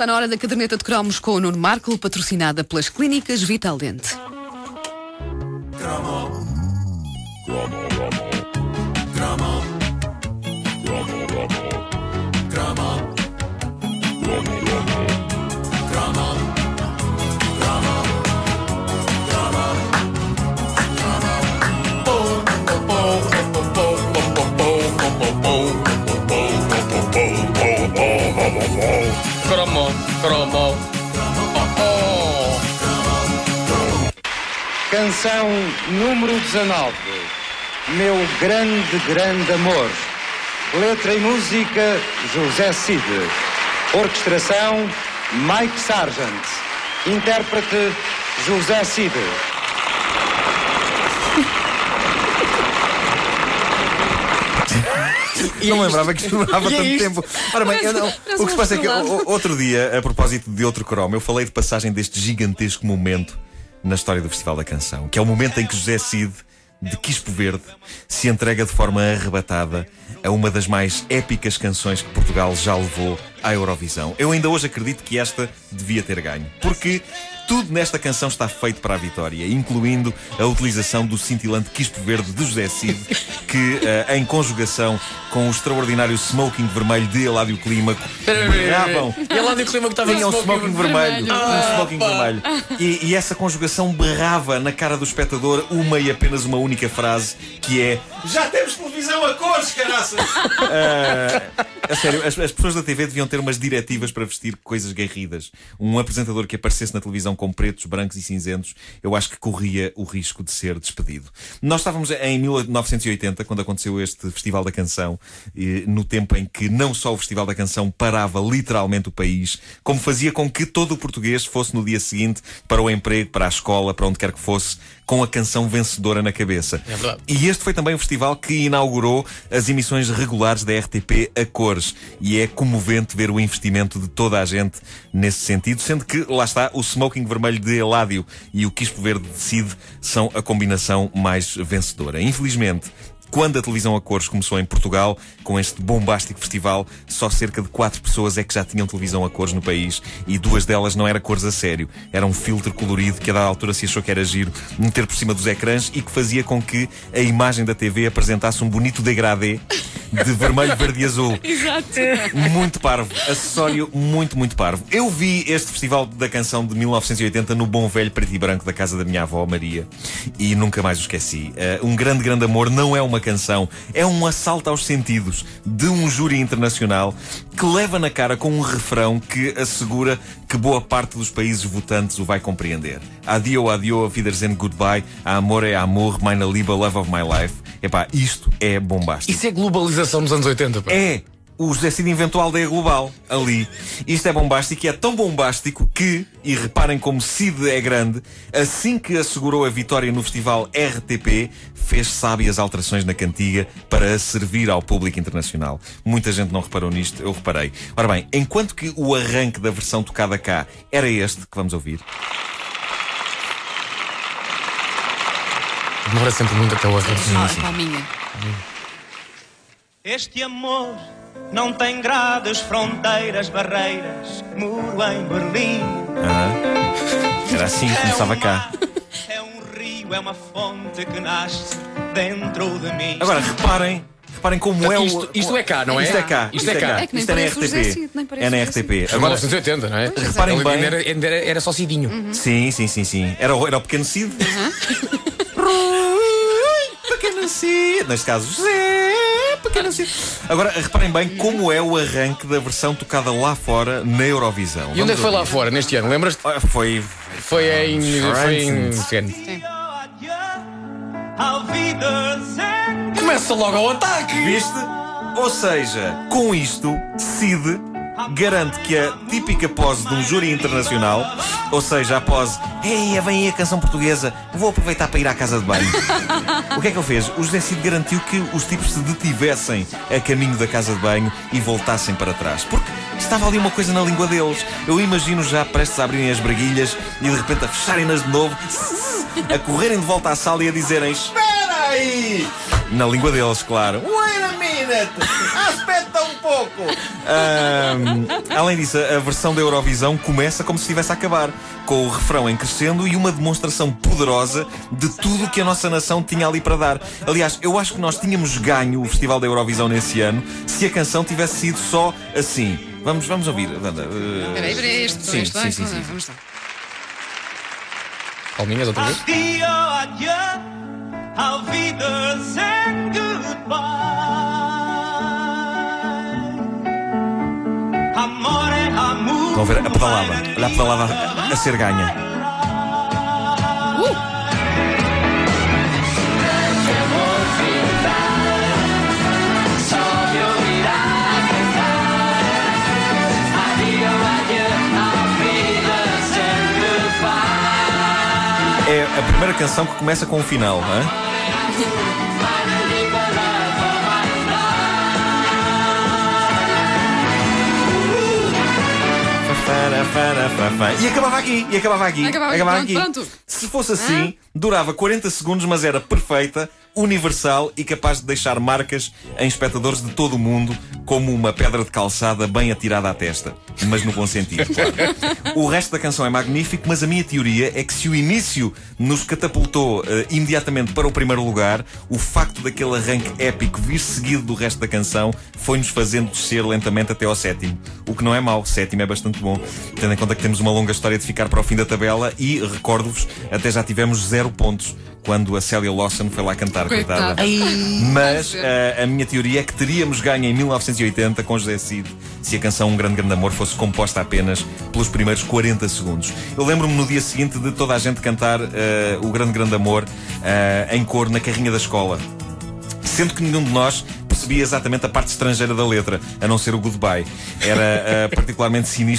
Está na hora da caderneta de cromos com o Nuno Marco, patrocinada pelas clínicas Vital Dente. Cromo, Canção número 19. Meu grande, grande amor. Letra e música José Cid. Orquestração Mike Sargent. Intérprete José Cid. Não me lembrava que isto demorava E é tanto isto? tempo. Ora bem, eu não- o que se passa é que outro dia, a propósito de outro cromo, eu falei de passagem deste gigantesco momento na história do Festival da Canção, que é o momento em que José Cid, de Quispo Verde, se entrega de forma arrebatada a uma das mais épicas canções que Portugal já levou à Eurovisão. Eu ainda hoje acredito que esta devia ter ganho, porque tudo nesta canção está feito para a vitória, incluindo a utilização do cintilante Quispo Verde de José Cid, que, eh, em conjugação com o extraordinário smoking vermelho de Eládio Clímaco, berravam. E é lá do clima que estava Tinha um smoking smoking vermelho. Um smoking pá. vermelho. E, e essa conjugação berrava na cara do espectador uma e apenas uma única frase que é Já temos televisão a cores, caraças! Ah, a sério, as, as pessoas da TV deviam ter umas diretivas para vestir coisas garridas. Um apresentador que aparecesse na televisão com pretos, brancos e cinzentos, eu acho que corria o risco de ser despedido. Nós estávamos em 1980, quando aconteceu este Festival da Canção, no tempo em que não só o Festival da Canção parava literalmente o país, como fazia com que todo o português fosse no dia seguinte para o emprego, para a escola, para onde quer que fosse, com a canção vencedora na cabeça. É verdade. E este foi também o festival que inaugurou as emissões regulares da RTP a cores. E é comovente ver o investimento de toda a gente nesse sentido, sendo que, lá está, o smoking vermelho de Eládio e o quispo verde de Cid são a combinação mais vencedora. Infelizmente, quando a televisão a cores começou em Portugal, com este bombástico festival, só cerca de quatro pessoas é que já tinham televisão a cores no país e duas delas não era cores a sério. Era um filtro colorido que a dada altura se achou que era giro meter por cima dos ecrãs e que fazia com que a imagem da TV apresentasse um bonito degradê de vermelho, verde e azul. Exato. Muito parvo. Acessório muito, muito parvo. Eu vi este Festival da Canção de 1980 no bom velho preto e branco da casa da minha avó, Maria, e nunca mais o esqueci. Eh, um grande, grande amor não é uma canção, é um assalto aos sentidos de um júri internacional que leva na cara com um refrão que assegura que boa parte dos países votantes o vai compreender. Adio, adio, auf Wiedersehen, goodbye, amor é amor, meine Liebe, love of my life. Epá, isto é bombástico. Isso é globalização nos anos 80, pá. É! O José Cid inventou a aldeia global ali. Isto é bombástico e é tão bombástico que, e reparem como Cid é grande, assim que assegurou a vitória no festival RTP, fez sábias alterações na cantiga para a servir ao público internacional. Muita gente não reparou nisto, eu reparei. Ora bem, enquanto que o arranque da versão tocada cá era este que vamos ouvir, Demora sempre muito até o arranque. Ah, palminha. Este amor não tem grades, fronteiras, barreiras, muro em Berlim. ah, era assim que começava um cá. é um rio, é uma fonte que nasce dentro de mim. Agora reparem, reparem como é o. Isto, isto é cá, não é? Isto é cá, Isto é cá. É que nem Isto é na RTP. É na RTP. Agora, Agora, 1980, não é? Reparem Ele bem. Era, era, era só Cidinho. Sim, sim, sim, sim. Era o, era o pequeno Cid. Rui, pequeno Cid. Neste caso, José, Cid. Agora, reparem bem como é o arranque da versão tocada lá fora na Eurovisão. E onde é que foi lá fora neste ano? Lembras-te? Ah, Foi. Foi em. Foi em. Começa logo ao ataque! Viste? Ou seja, com isto, Cid garante que a típica pose de um júri internacional, ou seja, a pose, ei, vem aí a canção portuguesa, vou aproveitar para ir à casa de banho. o que é que ele fez? O José Cid garantiu que os tipos se detivessem a caminho da casa de banho e voltassem para trás. Porque estava ali uma coisa na língua deles. Eu imagino já prestes a abrirem as braguilhas e de repente a fecharem-nas de novo, a correrem de volta à sala e a dizerem: Espera aí! Na língua deles, claro. Wait a minute! Um pouco. Ahm, além disso, a versão da Eurovisão começa como se estivesse a acabar, com o refrão em crescendo e uma demonstração poderosa de tudo o que a nossa nação tinha ali para dar. Aliás, eu acho que nós tínhamos ganho o Festival da Eurovisão nesse ano se a canção tivesse sido só assim. Vamos, vamos ouvir, Wanda. Uh, Espera aí, espera aí, este, sim, este, sim, sim, sim. vamos lá. Palminhas outra vez. Adio, auf Wiedersehen, goodbye. Estão a ver a pedalada. Olha a pedalada a, ser ganha. É a primeira canção que começa com um final, não é? E acabava aqui, e acabava aqui. Acabava aqui, pronto, pronto. Se fosse assim, durava 40 segundos, mas era perfeita, universal e capaz de deixar marcas em espectadores de todo o mundo, como uma pedra de calçada bem atirada à testa. Mas no bom sentido, claro. O resto da canção é magnífico, mas a minha teoria é que se o início nos catapultou eh, imediatamente para o primeiro lugar, o facto daquele arranque épico vir seguido do resto da canção foi-nos fazendo descer lentamente até ao sétimo. O que não é mau, sétimo é bastante bom, tendo em conta que temos uma longa história de ficar para o fim da tabela e, recordo-vos, até já tivemos zero pontos quando a Célia Lawson foi lá cantar, Coitada. coitada. Mas eh, a minha teoria é que teríamos ganho em 1980 com José Cid se a canção Um Grande Grande Amor fosse composta apenas pelos primeiros 40 segundos. Eu lembro-me no dia seguinte de toda a gente cantar eh, O Grande Grande Amor eh, em cor na carrinha da escola. Sendo que nenhum de nós percebia exatamente a parte estrangeira da letra, a não ser o goodbye. Era eh, particularmente sinistro.